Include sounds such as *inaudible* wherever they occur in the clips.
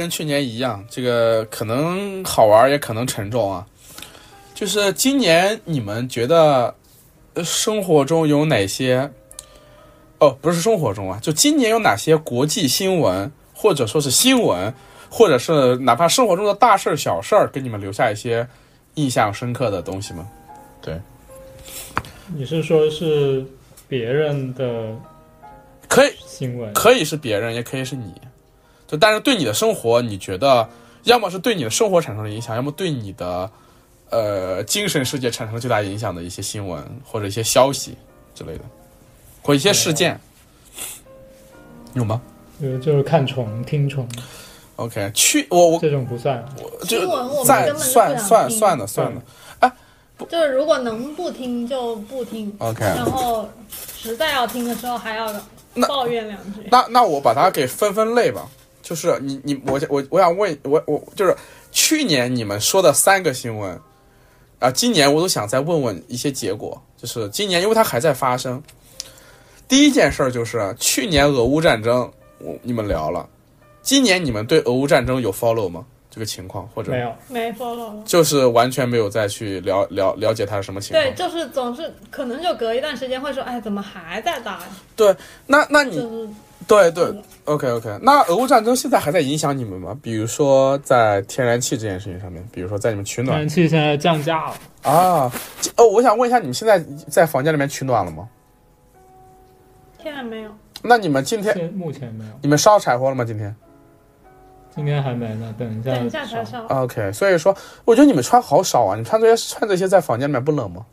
跟去年一样，这个可能好玩，也可能沉重啊。就是今年你们觉得呃生活中有哪些？哦，不是生活中啊，就今年有哪些国际新闻，或者说是新闻，或者是哪怕生活中的大事儿、小事儿，给你们留下一些印象深刻的东西吗？对，你是说是别人的可以新闻？可以是别人，也可以是你。就但是对你的生活，你觉得要么是对你的生活产生了影响，要么对你的呃精神世界产生了巨大影响的一些新闻或者一些消息之类的，或一些事件，有吗就就是看虫、听虫？OK，去我我这种不算。就新闻我就不算想听算算了算了就是如果能不听就不听，，OK，然后实在要听的时候还要抱怨两句。那那我把它给分分类吧，就是你你我我我想问我我就是去年你们说的三个新闻啊，今年我都想再问问一些结果，就是今年因为它还在发生。第一件事儿就是去年俄乌战争，我你们聊了，今年你们对俄乌战争有 follow 吗？这个情况或者没有，没 follow。就是完全没有再去了了了解它是什么情况。对，就是总是可能就隔一段时间会说，哎，怎么还在打对？那那你就是对对，OK OK。那俄乌战争现在还在影响你们吗？比如说在天然气这件事情上面，比如说在你们取暖天暖然气现在降价了，啊。哦，我想问一下，你们现在在房间里面取暖了吗？现在没有。那你们今天目前没有，你们烧柴火了吗？今天今天还没呢，等一下等一下才烧。烧。OK。所以说，我觉得你们穿好少啊，你穿这些穿这些在房间里面不冷吗？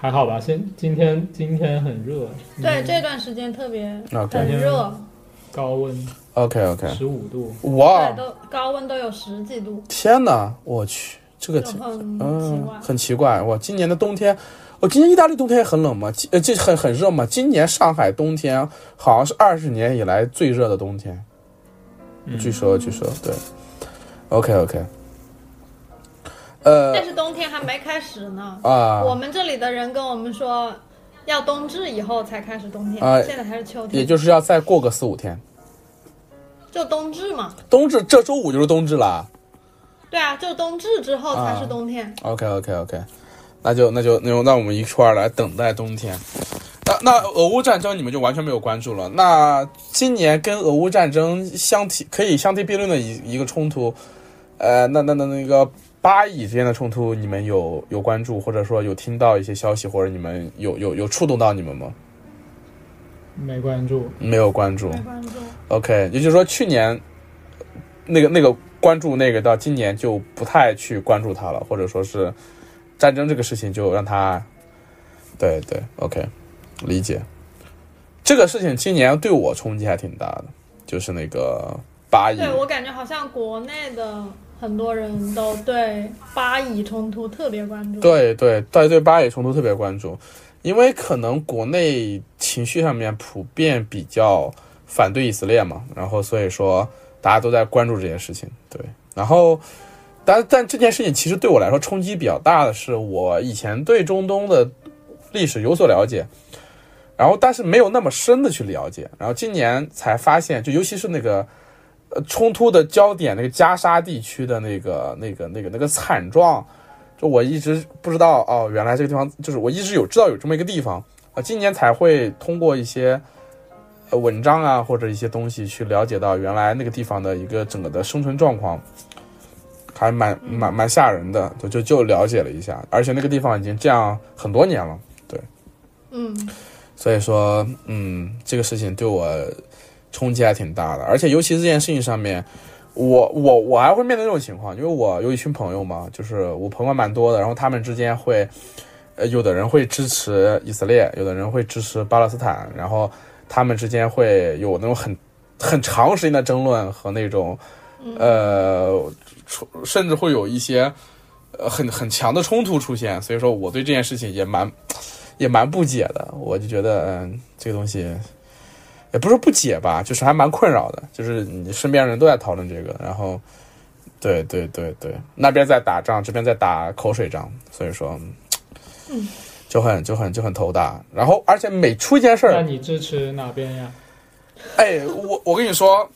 还好吧？现今天今天很热，对，这段时间特别很热，高温 OK OK。十五度，哇，，都高温都有十几度，天哪，我去，这个奇嗯。很奇怪。哇，今年的冬天，我、今年意大利冬天也很冷吗？今呃，这很很热吗？今年上海冬天好像是二十年以来最热的冬天。嗯据说，据说，对。OK OK。呃但是冬天还没开始呢。啊，我们这里的人跟我们说，要冬至以后才开始冬天，啊现在还是秋天也，就是要再过个四五天。就冬至嘛。冬至这周五就是冬至了。对啊，就冬至之后才是冬天。OK OK OK，那就那就那就那我们一块儿来等待冬天。那那俄乌战争你们就完全没有关注了。那今年跟俄乌战争相提可以相提并论的一一个冲突，呃，那那那那个巴以之间的冲突，你们有有关注，或者说有听到一些消息，或者你们有有有触动到你们吗？没关注。没有关注。没关注。OK，也就是说去年那个那个关注那个到今年就不太去关注它了，或者说是战争这个事情就让它，对对，OK，理解。这个事情今年对我冲击还挺大的，就是那个巴以，对我感觉好像国内的很多人都对巴以冲突特别关注。对对，大家对巴以冲突特别关注，因为可能国内情绪上面普遍比较反对以色列嘛，然后所以说大家都在关注这件事情。对，然后但但这件事情其实对我来说冲击比较大的是，我以前对中东的历史有所了解。然后，但是没有那么深的去了解，然后今年才发现，就尤其是那个，呃，冲突的焦点那个加沙地区的那个、那个、那个、那个惨状，就我一直不知道哦，原来这个地方就是我一直有知道有这么一个地方啊，今年才会通过一些呃文章啊或者一些东西去了解到原来那个地方的一个整个的生存状况，还蛮蛮蛮吓人的，就就就了解了一下，而且那个地方已经这样很多年了，对。嗯，所以说嗯这个事情对我冲击还挺大的，而且尤其这件事情上面。我我我还会面对这种情况，因为我有一群朋友嘛，就是我朋友蛮多的，然后他们之间会，呃，有的人会支持以色列，有的人会支持巴勒斯坦，然后他们之间会有那种很很长时间的争论和那种，呃，出甚至会有一些呃很很强的冲突出现，所以说我对这件事情也蛮也蛮不解的，我就觉得嗯，这个东西。也不是不解吧，就是还蛮困扰的，就是你身边人都在讨论这个，然后，对对对对，那边在打仗，这边在打口水仗，所以说，嗯，就很就很就很头大。然后，而且每出一件事儿，那你支持哪边呀？哎，我我跟你说，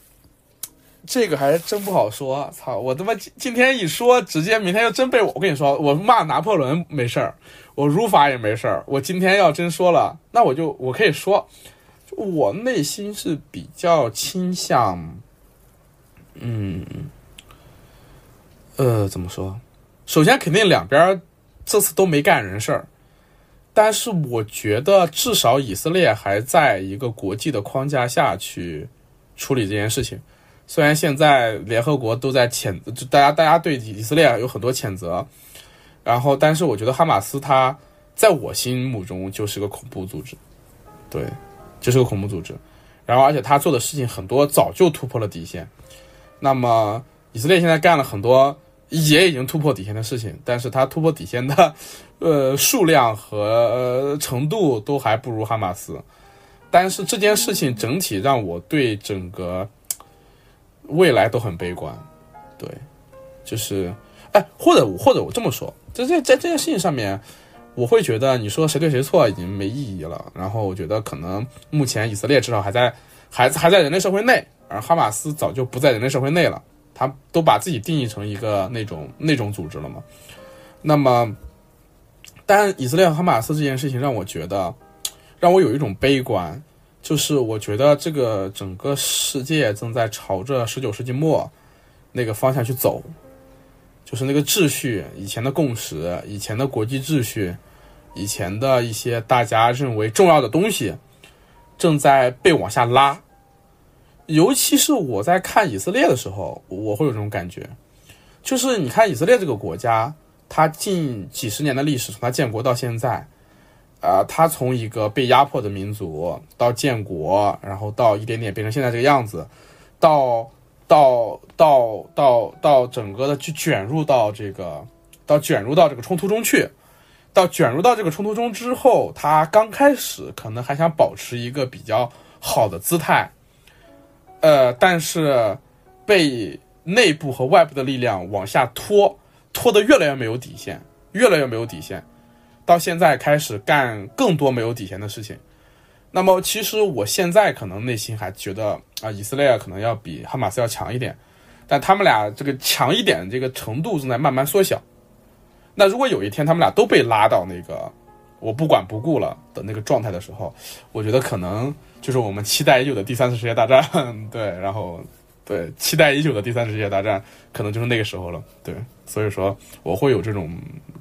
这个还真不好说。操，我他妈今今天一说，直接明天就真被我。我跟你说，我骂拿破仑没事儿，我辱法也没事儿。我今天要真说了，那我就我可以说，就我内心是比较倾向，嗯，呃，怎么说？首先肯定两边这次都没干人事儿，但是我觉得至少以色列还在一个国际的框架下去处理这件事情。虽然现在联合国都在谴，就大家大家对以色列有很多谴责，然后但是我觉得哈马斯它在我心目中就是个恐怖组织，对，就是个恐怖组织。然后而且他做的事情很多早就突破了底线。那么以色列现在干了很多也已经突破底线的事情，但是他突破底线的呃数量和、程度都还不如哈马斯。但是这件事情整体让我对整个未来都很悲观，对，就是，哎，或者或者我这么说，在这在这件事情上面，我会觉得你说谁对谁错已经没意义了。然后我觉得可能目前以色列至少还在还还在人类社会内，而哈马斯早就不在人类社会内了，他都把自己定义成一个那种那种组织了嘛。那么，但以色列和哈马斯这件事情让我觉得，让我有一种悲观。就是我觉得这个整个世界正在朝着十九世纪末那个方向去走，就是那个秩序、以前的共识、以前的国际秩序、以前的一些大家认为重要的东西，正在被往下拉。尤其是我在看以色列的时候，我会有这种感觉，就是你看以色列这个国家，它近几十年的历史，从它建国到现在。啊、呃，它从一个被压迫的民族到建国，然后到一点点变成现在这个样子，到到到到到整个的去卷入到这个，到卷入到这个冲突中去，到卷入到这个冲突中之后，他刚开始可能还想保持一个比较好的姿态，呃，但是被内部和外部的力量往下拖，拖得越来越没有底线，越来越没有底线。到现在开始干更多没有底线的事情，那么其实我现在可能内心还觉得啊，以色列可能要比哈马斯要强一点，但他们俩这个强一点这个程度正在慢慢缩小。那如果有一天他们俩都被拉到那个我不管不顾了的那个状态的时候，我觉得可能就是我们期待已久的第三次世界大战，*laughs* 对，然后对期待已久的第三次世界大战可能就是那个时候了，对，所以说我会有这种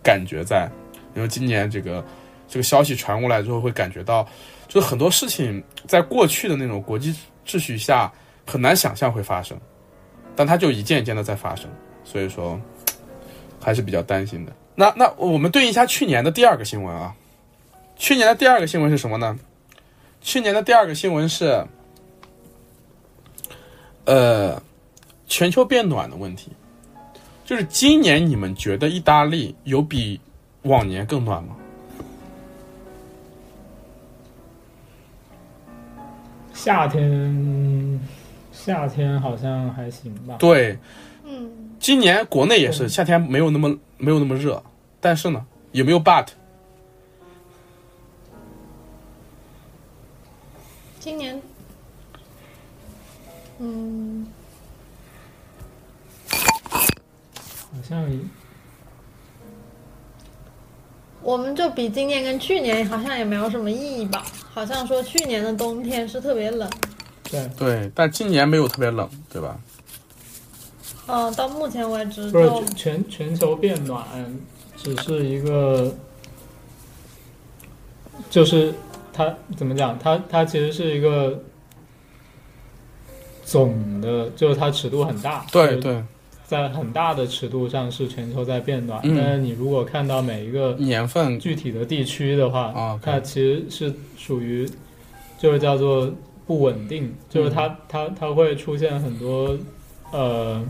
感觉在。因为今年这个这个消息传过来之后，会感觉到，就很多事情在过去的那种国际秩序下很难想象会发生，但它就一件一件的在发生，所以说还是比较担心的。那那我们对应一下去年的第二个新闻啊，去年的第二个新闻是什么呢？去年的第二个新闻是，呃，全球变暖的问题，就是今年你们觉得意大利有比往年更暖吗？夏天，夏天好像还行吧。对，嗯，今年国内也是夏天没有那么没有那么热，但是呢，有没有 but？今年，嗯，好像我们就比今年跟去年好像也没有什么意义吧。好像说去年的冬天是特别冷，对，对，但今年没有特别冷，对吧？嗯、到目前为止不是就全全球变暖，只是一个，就是它怎么讲？它它其实是一个总的，就是它尺度很大，对对，在很大的尺度上是全球在变暖。嗯但是你如果看到每一个年份具体的地区的话，啊，它其实是属于就是叫做不稳定，就是它、嗯它它会出现很多呃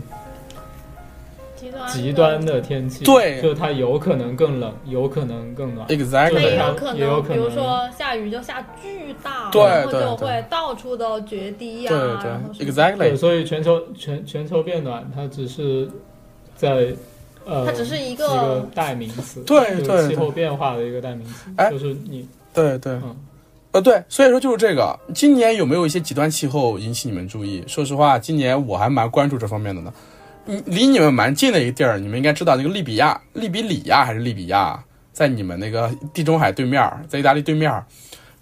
极端的天气，对。就是它有可能更冷，有可能更暖。exactly，也有可能，也有可能。比如说下雨就下巨大，对就会到处都决堤呀、对对对，，exactly，所以全球全全球变暖，它只是在呃，它只是一一个代名词，对对。气候变化的一个代名词，哎就是你。对对，嗯。呃，对，所以说就是这个。今年有没有一些极端气候引起你们注意？说实话，今年我还蛮关注这方面的呢。你离你们蛮近的一个地儿，你们应该知道那个利比亚、利比里亚还是利比亚，在你们那个地中海对面，在意大利对面。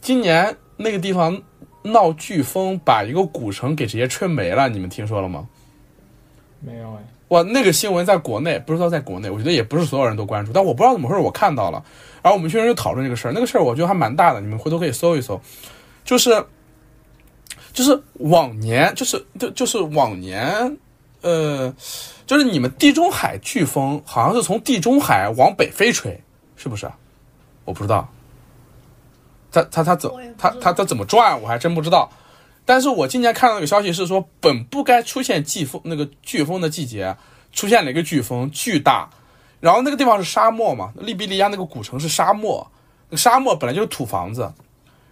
今年那个地方闹飓风，把一个古城给直接吹没了，你们听说了吗？没有哎，哇，那个新闻在国内，不知道在国内，我觉得也不是所有人都关注，但我不知道怎么回事，我看到了，然后我们群人就讨论这个事儿，那个事儿我觉得还蛮大的，你们回头可以搜一搜，就是就是往年，就是就就是往年，呃，就是你们地中海飓风好像是从地中海往北飞吹，是不是？我不知道，他他他怎他他他怎么转，我还真不知道。但是我今年看到那个消息是说，本不该出现季风那个飓风的季节，出现了一个飓风，巨大。然后那个地方是沙漠嘛，利比里亚那个古城是沙漠，那个沙漠本来就是土房子，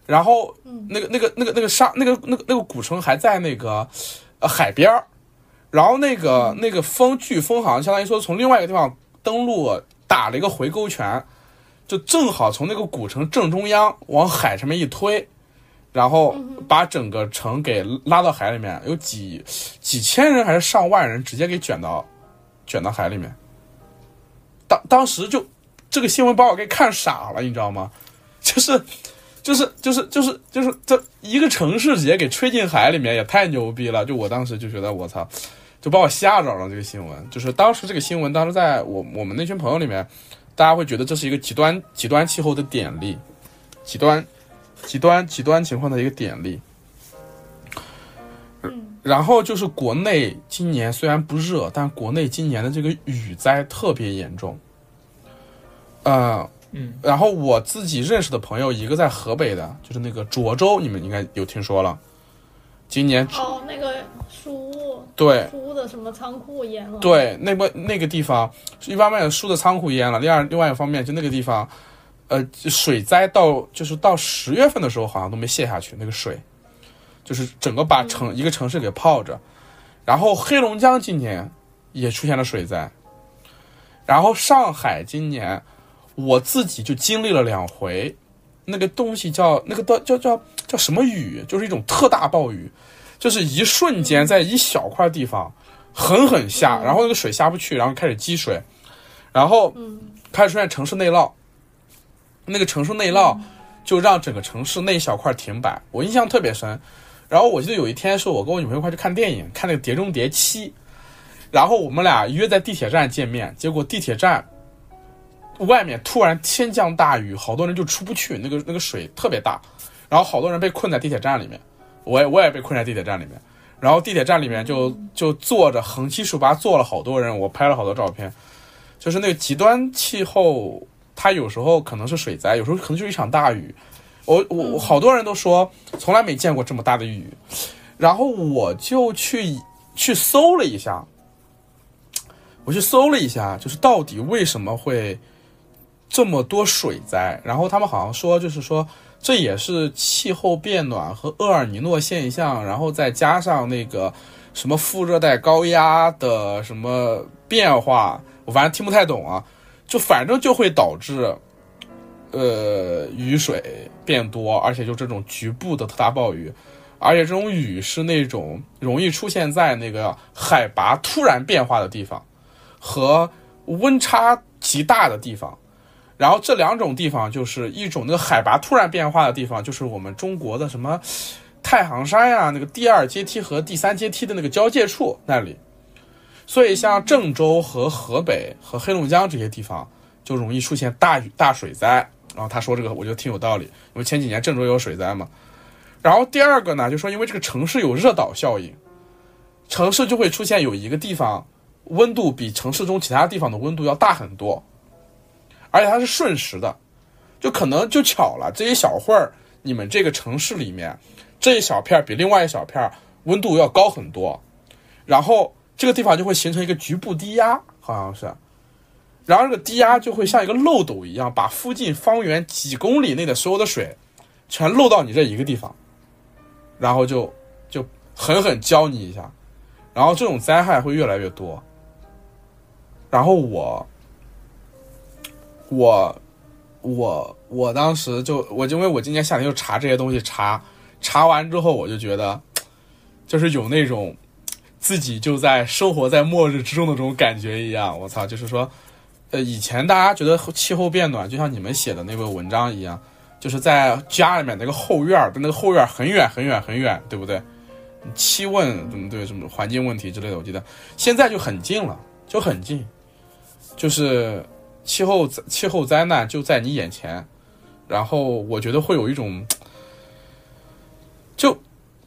然后那个那个那个那个沙那个那个那个古城还在那个呃海边儿，然后那个那个风飓风好像相当于说从另外一个地方登陆，打了一个回勾拳，就正好从那个古城正中央往海上面一推，然后把整个城给拉到海里面，有几几千人还是上万人直接给卷到卷到海里面。当当时就这个新闻把我给看傻了，你知道吗？*laughs* 就是就是就是就是就是这一个城市直接给吹进海里面，也太牛逼了！就我当时就觉得我操，就把我吓着了。这个新闻就是当时这个新闻，当时在我我们那群朋友里面，大家会觉得这是一个极端极端气候的典例，极端极端极端情况的一个典例。然后就是国内今年虽然不热，但国内今年的这个雨灾特别严重。呃，嗯，然后我自己认识的朋友，一个在河北的，就是那个涿州，你们应该有听说了。今年哦，那个书对书的什么仓库淹了，，对，那个那个地方，一方面书的仓库淹了，另外另外一方面就那个地方，呃，水灾到就是到十月份的时候，好像都没泄下去，那个水，就是整个把城、一个城市给泡着。然后黑龙江今年也出现了水灾，然后上海今年我自己就经历了两回，那个东西叫那个叫叫叫叫什么雨，就是一种特大暴雨，就是一瞬间在一小块地方狠狠下，然后那个水下不去，然后开始积水，然后开始出现城市内涝，那个城市内涝就让整个城市那一小块停摆，我印象特别深。然后我记得有一天是我跟我女朋友一块去看电影，看那个《碟中谍七》，然后我们俩约在地铁站见面，结果地铁站外面突然天降大雨，好多人就出不去，那个那个水特别大，然后好多人被困在地铁站里面，我也我也被困在地铁站里面，然后地铁站里面就就坐着横七竖八坐了好多人，我拍了好多照片，就是那个极端气候，它有时候可能是水灾，有时候可能就是一场大雨。我我我好多人都说从来没见过这么大的雨，然后我就去去搜了一下，我去搜了一下，就是到底为什么会这么多水灾？然后他们好像说，就是说这也是气候变暖和厄尔尼诺现象，然后再加上那个什么副热带高压的什么变化，我反正听不太懂啊，就反正就会导致。呃，雨水变多，而且就这种局部的特大暴雨，而且这种雨是那种容易出现在那个海拔突然变化的地方和温差极大的地方。然后这两种地方就是一种那个海拔突然变化的地方，就是我们中国的什么太行山呀、那个第二阶梯和第三阶梯的那个交界处那里。所以像郑州和河北和黑龙江这些地方就容易出现大雨大水灾。然后他说这个，我觉得挺有道理，因为前几年郑州有水灾嘛。然后第二个呢，就说因为这个城市有热岛效应，城市就会出现有一个地方温度比城市中其他地方的温度要大很多，而且它是瞬时的，就可能就巧了，这一小会儿你们这个城市里面这一小片比另外一小片温度要高很多，然后这个地方就会形成一个局部低压，好像是。然后这个低压就会像一个漏斗一样，把附近方圆几公里内的所有的水，全漏到你这一个地方，然后就就狠狠浇你一下，然后这种灾害会越来越多。然后我我我我当时就我因为我今年夏天就查这些东西，查查完之后我就觉得，*tsk* 就是有那种自己就在生活在末日之中的这种感觉一样。我操，就是说，呃，以前大家觉得气候变暖，就像你们写的那个文章一样，就是在家里面那个后院儿的那个后院很远很远很远，对不对？气温怎么对什么环境问题之类的，我记得现在就很近了，就很近，就是气候气候灾难就在你眼前，然后我觉得会有一种，就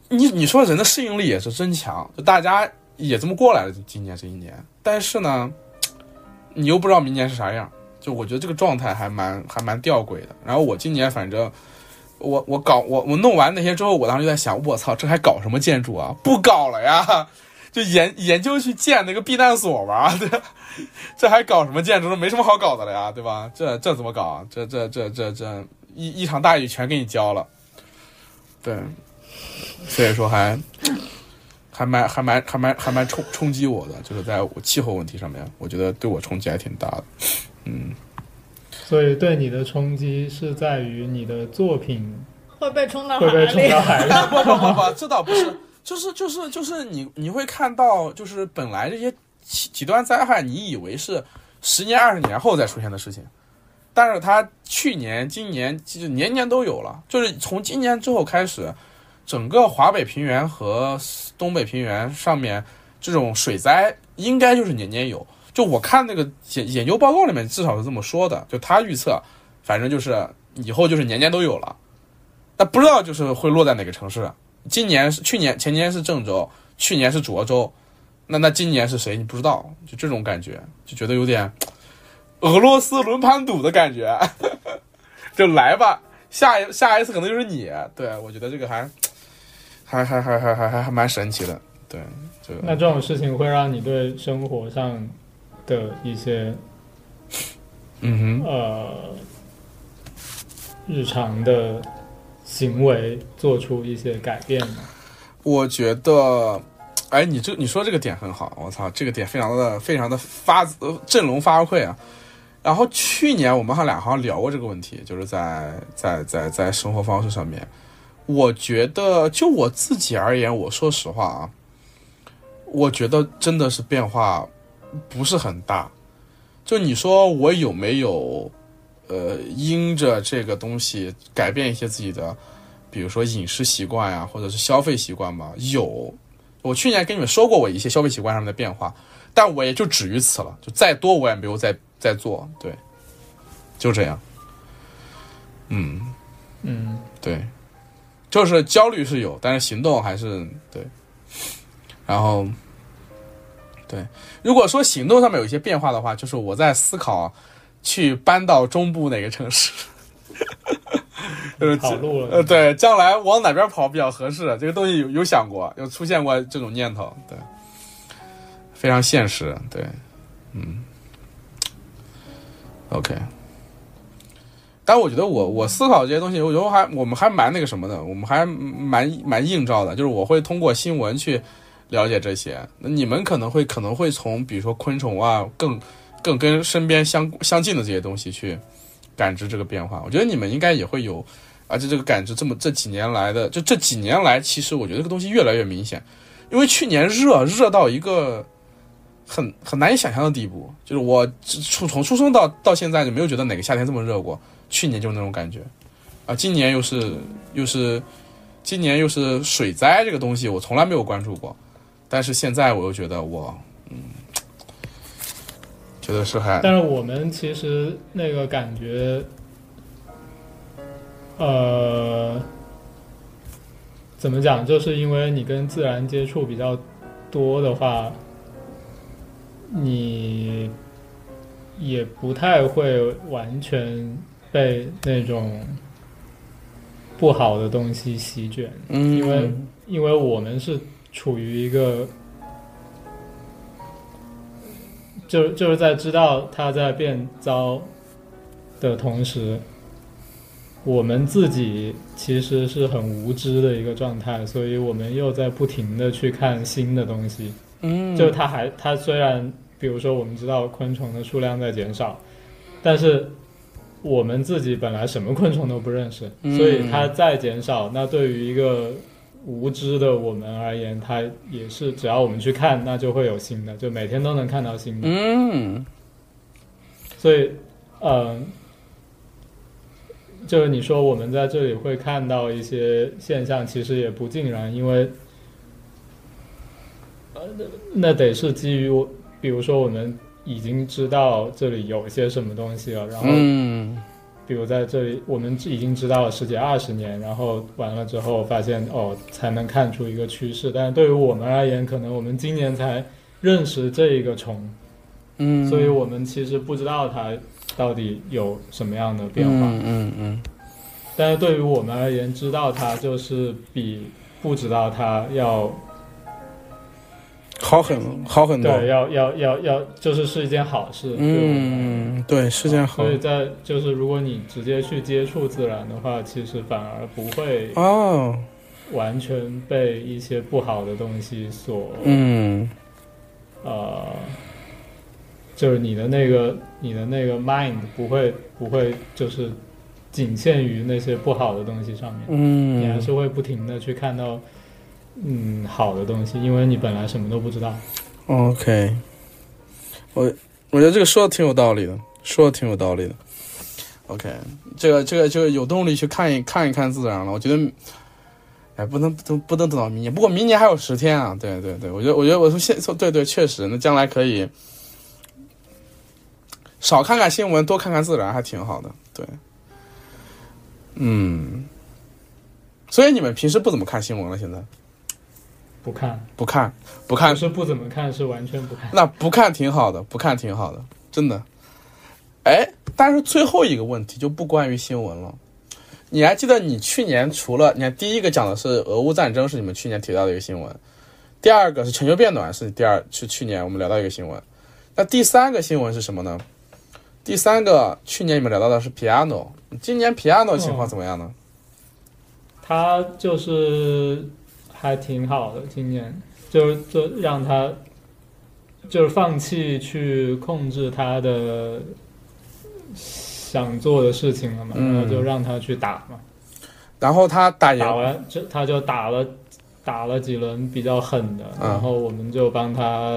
你你说人的适应力也是真强，就大家也这么过来了，今年这一年，但是呢，你又不知道明年是啥样，就我觉得这个状态还蛮还蛮吊诡的。然后我今年反正。我我搞我我弄完那些之后，我当时就在想，我操，这还搞什么建筑啊？不搞了呀，就研研究去建那个避难所吧，对，这还搞什么建筑？没什么好搞的了呀，对吧？这这怎么搞啊？这这这这这一一场大雨全给你浇了，对，所以说还 *laughs* 还蛮还蛮还蛮还蛮冲冲击我的，就是在我气候问题上面，我觉得对我冲击还挺大的，嗯。所以对你的冲击是在于你的作品会被冲到会被冲到海里。*laughs* 不不不不，这倒不是，就是就是就是你你会看到，就是本来这些极极端灾害，你以为是十年二十年后再出现的事情，但是它去年、今年其实年年都有了，就是从今年之后开始，整个华北平原和东北平原上面这种水灾应该就是年年有。就我看那个研研究报告里面，至少是这么说的。就他预测，反正就是以后就是年年都有了。那不知道就是会落在哪个城市。今年是去年前年是郑州，去年是涿州，那那今年是谁？你不知道，就这种感觉，就觉得有点俄罗斯轮盘赌的感觉。*laughs* 就来吧，下一下一次可能就是你。对我觉得这个还还还还还还还还蛮神奇的。对，这个那这种事情会让你对生活上。的一些，嗯哼，呃，日常的行为做出一些改变吗？我觉得，哎，你这你说这个点很好，我操，这个点非常的非常的发振聋发聩啊！然后去年我们还俩好像聊过这个问题，就是在在在在生活方式上面，我觉得就我自己而言，我说实话啊，我觉得真的是变化。不是很大，就你说我有没有，呃，因着这个东西改变一些自己的，比如说饮食习惯呀，或者是消费习惯吗？有，我去年跟你们说过我一些消费习惯上面的变化，但我也就止于此了，就再多我也没有再再做，对，就这样，嗯嗯，对，就是焦虑是有，但是行动还是对，然后。对，如果说行动上面有一些变化的话，就是我在思考去搬到中部哪个城市，*laughs* 就是跑路了。呃，对，将来往哪边跑比较合适？这个东西有有想过，有出现过这种念头，对，非常现实，对，嗯，OK。但我觉得我我思考这些东西，我觉得还我们还蛮那个什么的，我们还蛮蛮映照的，就是我会通过新闻去。了解这些，那你们可能会可能会从比如说昆虫啊，更更跟身边相相近的这些东西去感知这个变化。我觉得你们应该也会有，而且这个感知这么这几年来的，就这几年来，其实我觉得这个东西越来越明显。因为去年热热到一个很很难以想象的地步，就是我从从出生到到现在就没有觉得哪个夏天这么热过。去年就是那种感觉，啊，今年又是又是今年又是水灾这个东西，我从来没有关注过。但是现在我又觉得我，嗯，觉得是还。但是我们其实那个感觉，呃，怎么讲？就是因为你跟自然接触比较多的话，你也不太会完全被那种不好的东西席卷，嗯，因为因为我们是。处于一个，就就是在知道它在变糟的同时，我们自己其实是很无知的一个状态，所以我们又在不停的去看新的东西。嗯，就它还它虽然，比如说我们知道昆虫的数量在减少，但是我们自己本来什么昆虫都不认识，嗯所以它再减少，那对于一个无知的我们而言，它也是只要我们去看，那就会有新的，就每天都能看到新的。嗯所以，嗯、就是你说我们在这里会看到一些现象，其实也不尽然，因为，呃，那那得是基于我，比如说我们已经知道这里有些什么东西了，然后嗯比如在这里我们已经知道了十几二十年，然后完了之后发现哦，才能看出一个趋势。但是对于我们而言，可能我们今年才认识这一个虫，嗯，所以我们其实不知道它到底有什么样的变化。嗯嗯嗯但是对于我们而言，知道它就是比不知道它要好很好很多。对要要要要，就是是一件好事。嗯，对，是件好。所以在就是如果你直接去接触自然的话，其实反而不会哦，完全被一些不好的东西所嗯。呃，就是你的那个你的那个 mind 不会不会就是仅限于那些不好的东西上面，嗯。你还嗯是会不停的去看到嗯好的东西，因为你本来什么都不知道。，OK，我我觉得这个说的挺有道理的，说的挺有道理的。OK，这个这个就有动力去看一看一看自然了。我觉得，哎，不能不不能等到明年，不过明年还有十天啊。对对对，我觉得我觉得我从现对对，确实，那将来可以少看看新闻，多看看自然，还挺好的。对，嗯，所以你们平时不怎么看新闻了？现在不看，不看不看不是不怎么看，是完全不看。那不看挺好的，不看挺好的，真的。哎，但是最后一个问题就不关于新闻了。你还记得你去年除了你看第一个讲的是俄乌战争，是你们去年提到的一个新闻；第二个是全球变暖，是第二是去年我们聊到一个新闻。那第三个新闻是什么呢？第三个去年你们聊到的是 piano，今年 piano 情况怎么样呢？他就是还挺好的，今年。就就让他就是放弃去控制他的想做的事情了嘛，嗯。然后就让他去打嘛，然后他打打完就他就打了打了几轮比较狠的，嗯。然后我们就帮他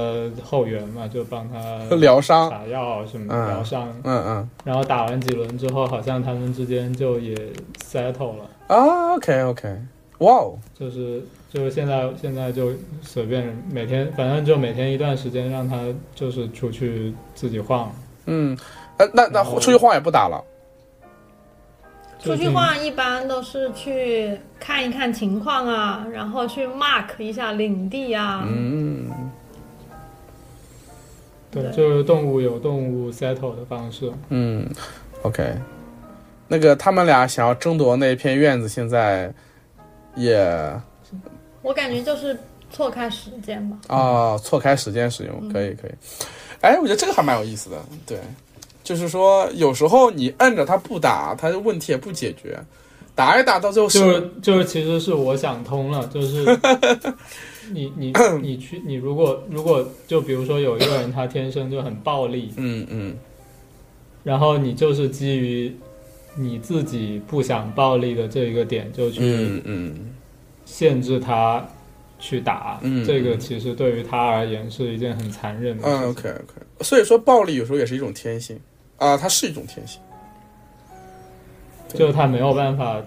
后援嘛，就帮他疗伤，打药什么嗯。疗伤，嗯嗯。然后打完几轮之后，好像他们之间就也 settle 了。啊，OK OK，哇哦，就是就是现在现在就随便每天，反正就每天一段时间让他就是出去自己晃，嗯，那那那出去晃也不打了。出去晃一般都是去看一看情况啊，然后去 mark 一下领地啊。嗯。对，对就是动物有动物 settle 的方式。嗯，OK，那个他们俩想要争夺那片院子，现在也我感觉就是错开时间吧。啊、错开时间使用，可以可以。哎，我觉得这个还蛮有意思的，对，就是说有时候你摁着他不打，他的问题也不解决，打一打到最后就是就是其实是我想通了，就是 *laughs* 你你你去你如果如果就比如说有一个人他天生就很暴力，嗯嗯然后你就是基于你自己不想暴力的这一个点就去限制他去打，嗯这个其实对于他而言是一件很残忍的事情。嗯，OK OK，所以说暴力有时候也是一种天性啊，它是一种天性。就他没有办法，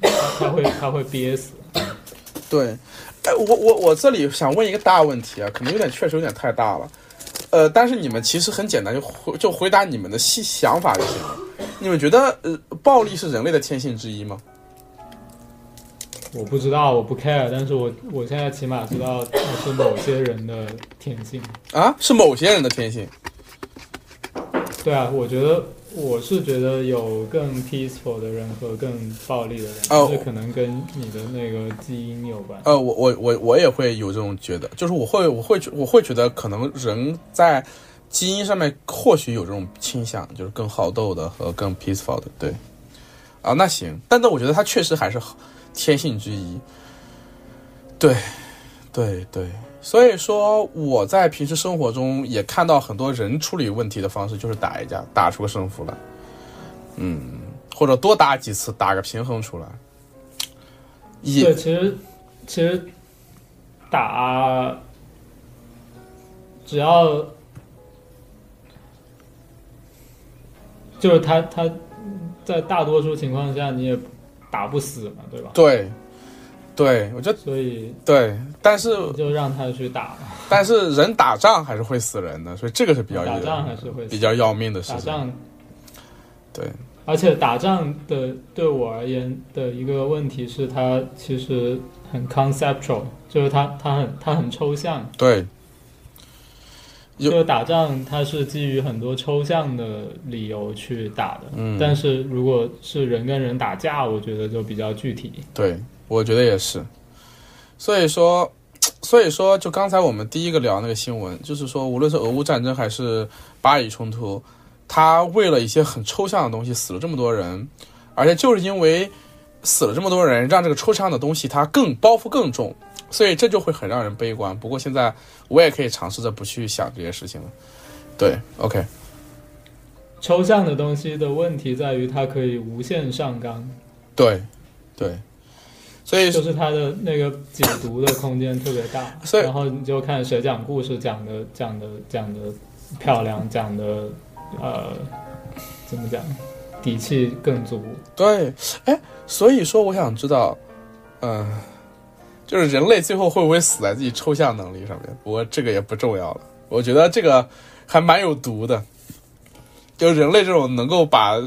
他 *coughs* 他会他会憋死。对，哎，我我我这里想问一个大问题啊，可能有点确实有点太大了，呃，但是你们其实很简单，就回就回答你们的细想法就行了。你们觉得呃，暴力是人类的天性之一吗？我不知道，我不 care，但是我我现在起码知道它是某些人的天性。啊，是某些人的天性。对啊，我觉得我是觉得有更 peaceful 的人和更暴力的人，就是可能跟你的那个基因有关。呃，我我我我也会有这种觉得，就是我会我会觉我会觉得可能人在基因上面或许有这种倾向，就是更好斗的和更 peaceful 的，对。啊，那行，但但我觉得他确实还是天性之一。对，对对，所以说我在平时生活中也看到很多人处理问题的方式就是打一架，打出个胜负来。嗯或者多打几次，打个平衡出来。也其实其实打只要就是他他在大多数情况下你也打不死嘛，对吧？对，对我觉得所以对，但是就让他去打嘛，但是人打仗还是会死人的，所以这个是比较打仗还是会比较要命的事情。打仗对，而且打仗的对我而言的一个问题是，它其实很 conceptual，就是它它很它很抽象。对，有就是打仗，它是基于很多抽象的理由去打的。嗯但是如果是人跟人打架，我觉得就比较具体。对，我觉得也是。所以说，*tsk* 所以说，就刚才我们第一个聊那个新闻，就是说，无论是俄乌战争还是巴以冲突，他为了一些很抽象的东西死了这么多人，而且就是因为死了这么多人，让这个抽象的东西它更包袱更重，所以这就会很让人悲观。不过现在我也可以尝试着不去想这些事情了。对，OK，抽象的东西的问题在于它可以无限上纲，对，对，所以就是它的那个解读的空间特别大。所以然后你就看谁讲故事讲的讲的讲的漂亮，讲的呃怎么讲底气更足。对，哎，所以说我想知道，嗯、就是人类最后会不会死在自己抽象能力上面？不过这个也不重要了，我觉得这个还蛮有毒的。就人类这种能够把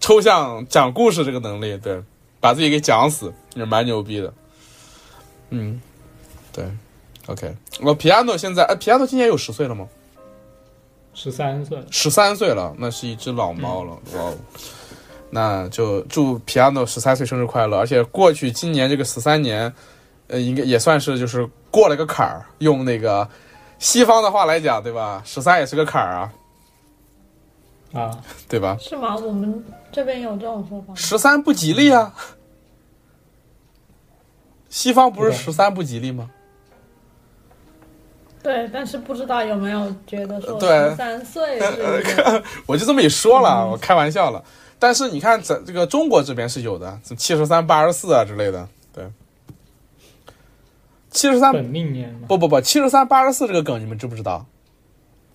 抽象讲故事这个能力，对，把自己给讲死，也蛮牛逼的。嗯，对，OK。我皮亚诺现在，哎，皮亚诺今年有十岁了吗？十三岁，十三岁了，那是一只老猫了，哇哦！那就祝 Piano 十三岁生日快乐！而且过去今年这个十三年，呃，应该也算是就是过了个坎儿。用那个西方的话来讲，对吧？十三也是个坎儿啊，啊，对吧？是吗？我们这边有这种说法吗？十三不吉利啊！西方不是对十三不吉利吗？对，但是不知道有没有觉得说对十三岁 *laughs* *laughs* 我就这么一说嗯了，我开玩笑了。但是你看，咱这个中国这边是有的，七十三、八十四啊之类的，对。七十三本命年，不不不，七十三八十四这个梗你们知不知道？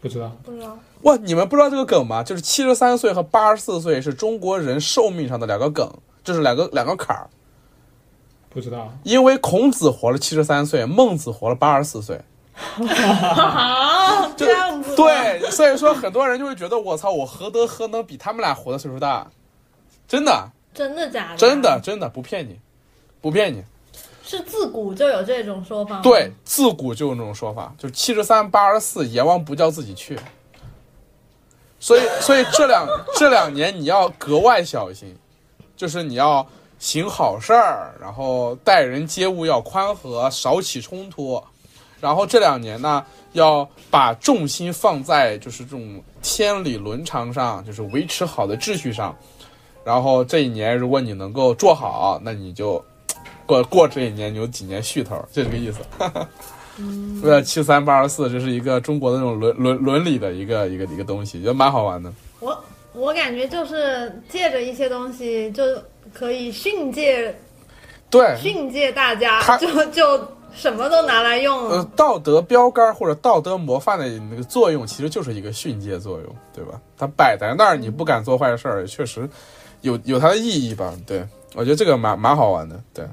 不知道。不知道哇，你们不知道这个梗吗？就是七十三岁和八十四岁是中国人寿命上的两个梗，就是两个两个坎儿。不知道，因为孔子活了七十三岁，孟子活了八十四岁。啊，*laughs* 这样子，对，所以说很多人就会觉得我操，我何德何能比他们俩活的岁数大？真的，真的假的？真的，真的不骗你，不骗你。是自古就有这种说法？对，自古就有那种说法，就是七十三八十四，阎王不叫自己去。所以，所以这两 *laughs* 这两年你要格外小心，就是你要行好事儿，然后待人接物要宽和，少起冲突。然后这两年呢，要把重心放在就是这种天理伦常上，就是维持好的秩序上。然后这一年，如果你能够做好，那你就过过这一年，你有几年续头，就这个意思。为了七三八十四，这是一个中国的那种伦伦伦理的一个一个一个东西，觉得蛮好玩的。我我感觉就是借着一些东西，就可以训诫对，训诫大家，就就什么都拿来用。呃，道德标杆或者道德模范的那个作用，其实就是一个训诫作用，对吧？它摆在那儿，你不敢做坏事儿，确实有有它的意义吧？对，我觉得这个蛮蛮好玩的。对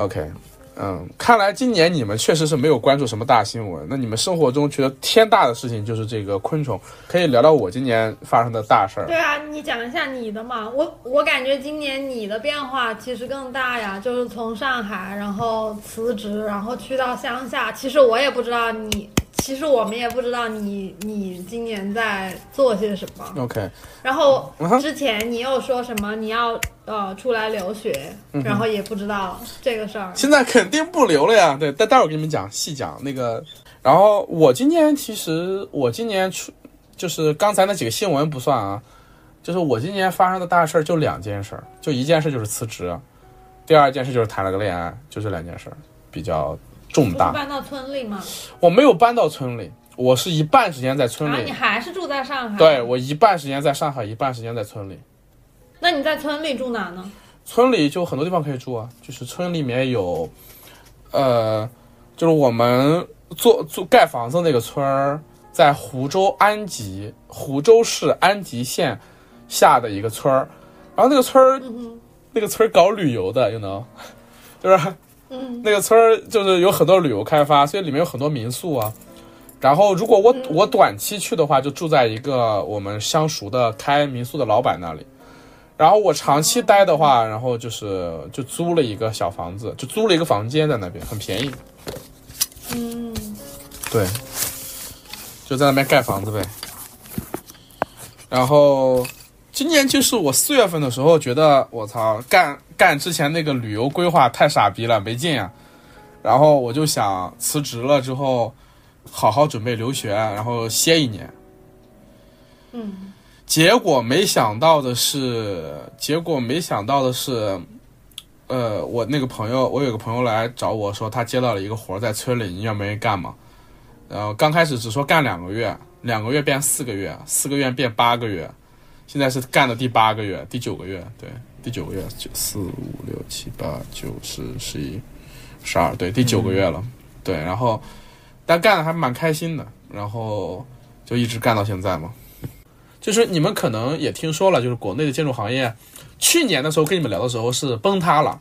，OK，嗯，看来今年你们确实是没有关注什么大新闻。那你们生活中觉得天大的事情就是这个昆虫，可以聊聊我今年发生的大事儿。对啊，你讲一下你的嘛。我我感觉今年你的变化其实更大呀，就是从上海，然后辞职，然后去到乡下。其实我也不知道你，其实我们也不知道你你今年在做些什么。OK，然后之前你又说什么你要呃出来留学，嗯然后也不知道这个事儿。现在肯定不留了呀。对，待待会儿给你们讲细讲那个。然后我今年其实我今年出就是刚才那几个新闻不算啊，就是我今年发生的大事儿就两件事儿，就一件事就是辞职，第二件事就是谈了个恋爱，就这两件事儿比较重大。搬到村里吗？我没有搬到村里，我是一半时间在村啊，里，你还是住在上海？对。我一半时间在上海，一半时间在村里。那你在村里住哪呢？村里就很多地方可以住啊，就是村里面有，呃，就是我们做做盖房子那个村儿，在湖州安吉，湖州市安吉县下的一个村儿，然后那个村儿，那个村儿搞旅游的，you know，*laughs* 就是嗯那个村儿就是有很多旅游开发，所以里面有很多民宿啊。然后如果我我短期去的话，就住在一个我们相熟的开民宿的老板那里。然后我长期待的话，然后就是就租了一个小房子，就租了一个房间在那边，很便宜。嗯，对，就在那边盖房子呗。然后今年就是我四月份的时候，觉得我操，干干之前那个旅游规划太傻逼了，没劲啊。然后我就想辞职了之后，好好准备留学，然后歇一年。嗯，结果没想到的是，结果没想到的是，呃，我那个朋友，我有个朋友来找我说，他接到了一个活儿在村里，你愿不愿意干嘛？然后刚开始只说干两个月，两个月变四个月，四个月变八个月，现在是干的第八个月，第九个月，对，第九个月，九四五六七八九十十一十二，对，第九个月了，对，然后但干的还蛮开心的，然后就一直干到现在嘛。就是你们可能也听说了，就是国内的建筑行业，去年的时候跟你们聊的时候是崩塌了，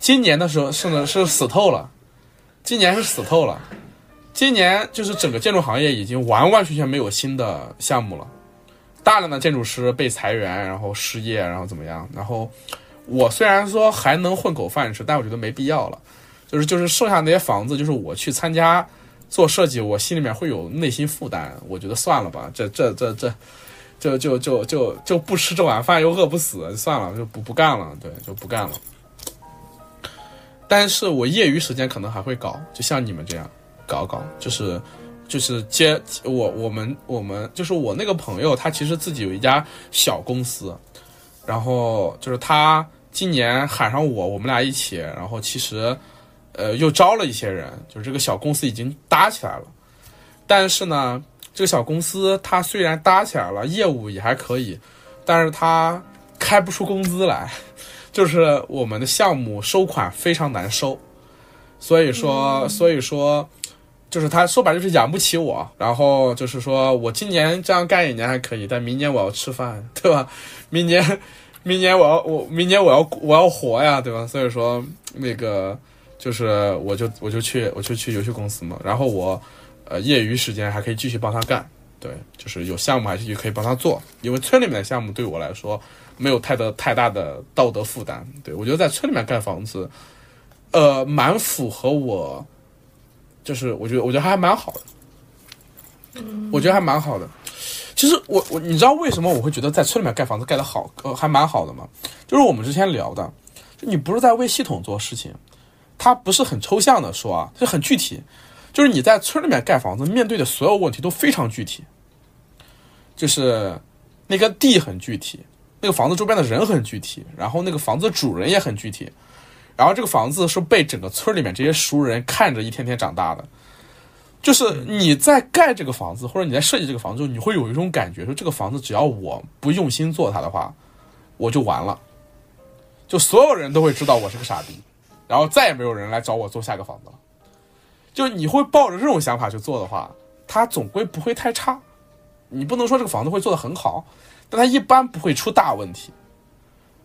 今年的时候是呢是死透了，今年是死透了，今年就是整个建筑行业已经完完全全没有新的项目了，大量的建筑师被裁员，然后失业，然后怎么样？然后我虽然说还能混口饭吃，但我觉得没必要了，就是就是剩下那些房子，就是我去参加做设计，我心里面会有内心负担，我觉得算了吧，这这这这。就就就就就不吃这碗饭又饿不死，算了，就不不干了，对，就不干了。但是我业余时间可能还会搞，就像你们这样搞搞，就是就是接我我们我们就是我那个朋友，他其实自己有一家小公司，然后就是他今年喊上我，我们俩一起，然后其实呃又招了一些人，就是这个小公司已经搭起来了，但是呢。这个小公司它虽然搭起来了，业务也还可以，但是它开不出工资来，就是我们的项目收款非常难收，所以说，所以说，就是他说白了就是养不起我，然后就是说我今年这样干一年还可以，但明年我要吃饭，对吧？明年，明年我要我明年我要我要活呀，对吧？所以说那个就是我就我就去我就去游戏公司嘛，然后我。呃，业余时间还可以继续帮他干，对，就是有项目还是可以帮他做，因为村里面的项目对我来说没有太多太大的道德负担，对我觉得在村里面盖房子，呃，蛮符合我，就是我觉得我觉得还蛮好的，我觉得还蛮好的。其实我我你知道为什么我会觉得在村里面盖房子盖得好，呃，还蛮好的吗？就是我们之前聊的，你不是在为系统做事情，它不是很抽象的说啊，就很具体。就是你在村里面盖房子，面对的所有问题都非常具体。就是那个地很具体，那个房子周边的人很具体，然后那个房子主人也很具体，然后这个房子是被整个村里面这些熟人看着一天天长大的。就是你在盖这个房子，或者你在设计这个房子，你会有一种感觉，说这个房子只要我不用心做它的话，我就完了。就所有人都会知道我是个傻逼，然后再也没有人来找我做下个房子了。就你会抱着这种想法去做的话，它总归不会太差。你不能说这个房子会做得很好，但它一般不会出大问题。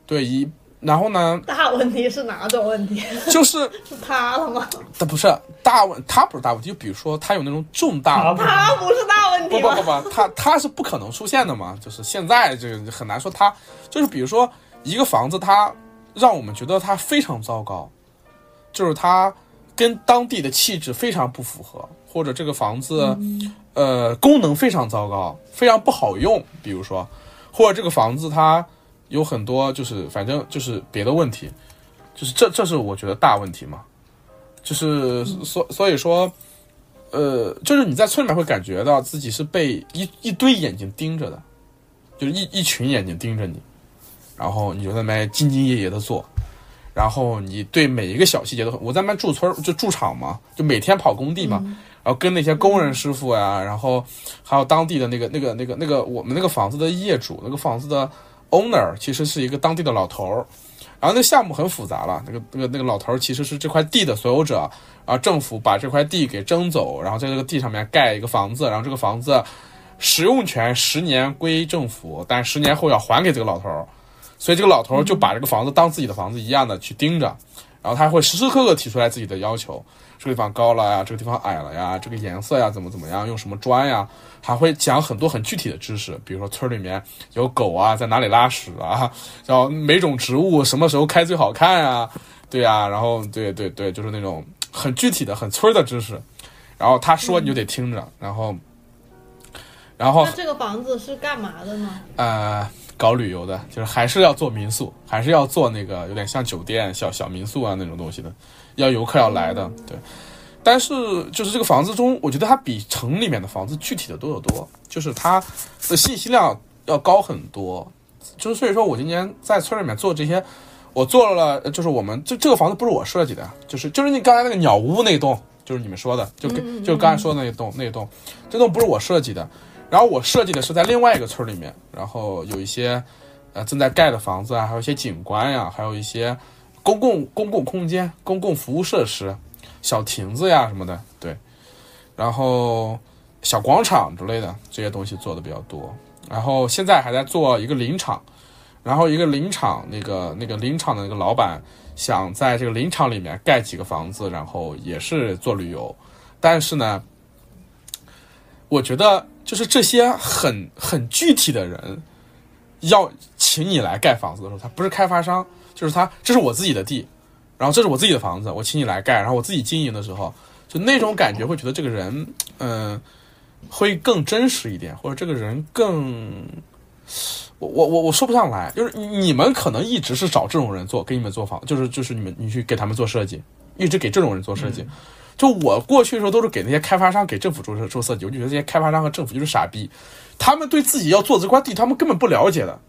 对，一然后呢？大问题是哪种问题？就是 *laughs* 是塌了吗？它不是大问，它不是大问题。就比如说，它有那种重大，它不是大问题不不不不，它它是不可能出现的嘛。就是现在这个很难说，它就是比如说一个房子，它让我们觉得它非常糟糕，就是它。跟当地的气质非常不符合，或者这个房子，呃，功能非常糟糕，非常不好用。比如说，或者这个房子它有很多就是反正就是别的问题，就是这这是我觉得大问题嘛。就是所所以说，呃，就是你在村里面会感觉到自己是被一一堆眼睛盯着的，就是一一群眼睛盯着你，然后你就在那边兢兢业业的做。然后你对每一个小细节都很，我在那边住村就驻场嘛，就每天跑工地嘛。然后跟那些工人师傅呀，然后还有当地的那个那个那个那个我们那个房子的业主，那个房子的 owner 其实是一个当地的老头儿。然后那项目很复杂了，那个那个那个老头儿其实是这块地的所有者，然后政府把这块地给征走，然后在这个地上面盖一个房子，然后这个房子使用权十年归政府，但十年后要还给这个老头儿，所以这个老头儿就把这个房子当自己的房子一样的去盯着，然后他会时时刻刻提出来自己的要求，这个地方高了呀，这个地方矮了呀，这个颜色呀怎么怎么样，用什么砖呀，还会讲很多很具体的知识，比如说村里面有狗啊，在哪里拉屎啊，*laughs* 然后每种植物什么时候开最好看啊，对呀、然后对对对，就是那种很具体的、很村儿的知识，然后他说你就得听着，然后，然后那这个房子是干嘛的呢？呃，搞旅游的，就是还是要做民宿，还是要做那个有点像酒店、小小民宿啊那种东西的，要游客要来的，对。但是就是这个房子中，我觉得它比城里面的房子具体的多得多，就是它的信息量要高很多。就是所以说我今年在村里面做这些，我做了，就是我们这这个房子不是我设计的，就是就是你刚才那个鸟屋那栋，就是你们说的，就跟就是刚才说的那栋那栋，这栋不是我设计的，然后我设计的是在另外一个村里面，然后有一些呃正在盖的房子啊，还有一些景观呀、还有一些公共公共空间、公共服务设施、小亭子呀什么的，对，然后小广场之类的这些东西做的比较多。然后现在还在做一个林场，然后一个林场那个那个林场的那个老板想在这个林场里面盖几个房子，然后也是做旅游，但是呢，我觉得就是这些很很具体的人要请你来盖房子的时候，他不是开发商，就是他这是我自己的地，然后这是我自己的房子，我请你来盖，然后我自己经营的时候，就那种感觉会觉得这个人，嗯、会更真实一点，或者这个人更，我我我我说不上来，就是你们可能一直是找这种人做，给你们做房，就是就是你们你去给他们做设计，一直给这种人做设计。就我过去的时候都是给那些开发商、给政府做设做设计，我就觉得这些开发商和政府就是傻逼，他们对自己要做这块地，他们根本不了解的。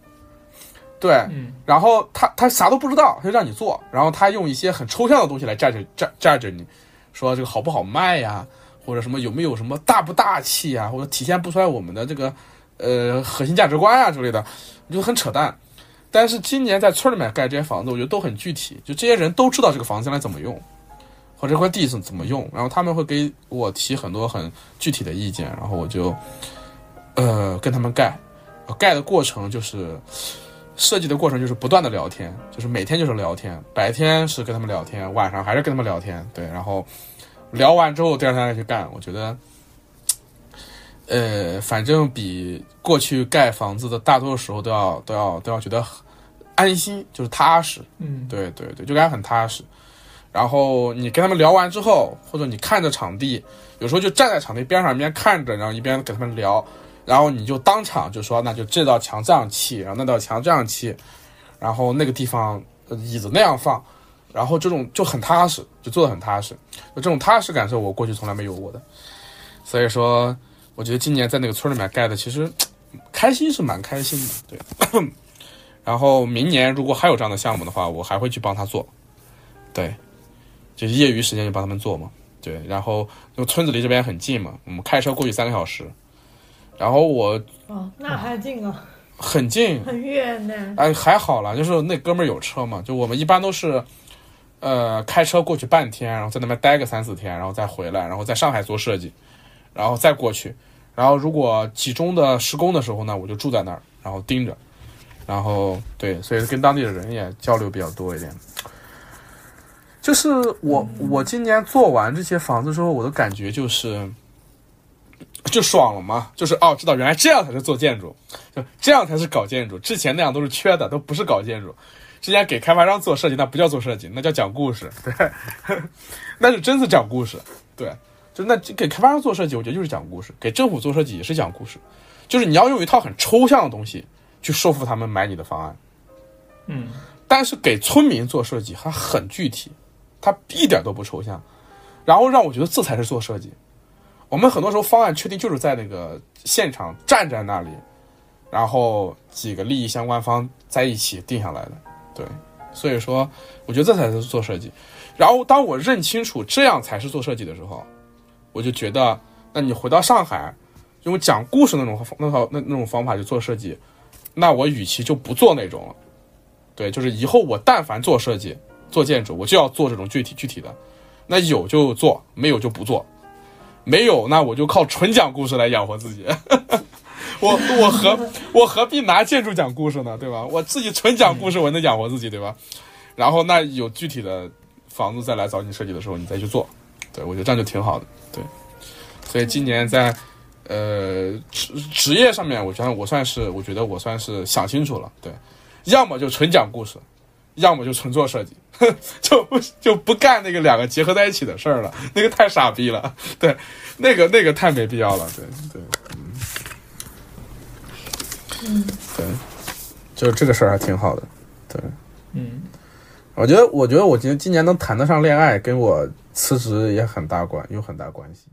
对，嗯然后他他啥都不知道，他就让你做，然后他用一些很抽象的东西来 judge judge judge 你，说这个好不好卖呀，或者什么有没有什么大不大气呀，或者体现不出来我们的这个呃核心价值观啊之类的，我觉得很扯淡。但是今年在村里面盖这些房子，我觉得都很具体，就这些人都知道这个房子将来怎么用，或者这块地怎怎么用，然后他们会给我提很多很具体的意见，然后我就呃跟他们盖，盖的过程就是。设计的过程就是不断的聊天，就是每天就是聊天，白天是跟他们聊天，晚上还是跟他们聊天，对，然后聊完之后第二天再去干，我觉得，呃，反正比过去盖房子的大多数时候都要都要都要觉得安心，就是踏实，嗯，对对对，就感觉很踏实。然后你跟他们聊完之后，或者你看着场地，有时候就站在场地边上一边看着，然后一边跟他们聊，然后你就当场就说，那就这道墙这样砌，然后那道墙这样砌，然后那个地方椅子那样放，然后这种就很踏实，就做的很踏实，就这种踏实感受我过去从来没有过的，所以说我觉得今年在那个村里面盖的，其实开心是蛮开心的，对。*clears throat* 然后明年如果还有这样的项目的话，我还会去帮他做，对，就是业余时间就帮他们做嘛，对。然后因为村子离这边很近嘛，我们开车过去三个小时，然后我哦，那还近啊，很近，很远呢。哎，还好了，就是那哥们儿有车嘛，就我们一般都是，呃，开车过去半天，然后在那边待个三四天，然后再回来，然后在上海做设计，然后再过去，然后如果集中的施工的时候呢，我就住在那儿，然后盯着，然后对，所以跟当地的人也交流比较多一点。就是我我今年做完这些房子之后，我的感觉就是，就爽了嘛，就是哦，知道原来这样才是做建筑，就这样才是搞建筑，之前那样都是缺的，都不是搞建筑。之前给开发商做设计，那不叫做设计，那叫讲故事，对，*laughs* 那是真是讲故事，对，就那给开发商做设计，我觉得就是讲故事；给政府做设计也是讲故事，就是你要用一套很抽象的东西去说服他们买你的方案，嗯，但是给村民做设计，还很具体，它一点都不抽象，然后让我觉得这才是做设计。我们很多时候方案确定就是在那个现场站在那里，然后几个利益相关方在一起定下来的，对，所以说我觉得这才是做设计。然后当我认清楚这样才是做设计的时候，我就觉得，那你回到上海，用讲故事那种那套那那种方法去做设计，那我与其就不做那种了，对，就是以后我但凡做设计、做建筑，我就要做这种具体具体的，那有就做，没有就不做，没有那我就靠纯讲故事来养活自己。*laughs* 我我何我何必拿建筑讲故事呢？对吧？我自己纯讲故事，我能养活自己，对吧？然后那有具体的房子再来找你设计的时候，你再去做。对我觉得这样就挺好的。对，所以今年在呃职职业上面，我觉得我算是我觉得我算是想清楚了。对，要么就纯讲故事，要么就纯做设计，*laughs* 就不就不干那个两个结合在一起的事儿了。那个太傻逼了。对，那个那个太没必要了。对对。嗯，对，就这个事儿还挺好的，对，嗯，我觉得，我觉得我今今年能谈得上恋爱，跟我辞职也很大关，有很大关系。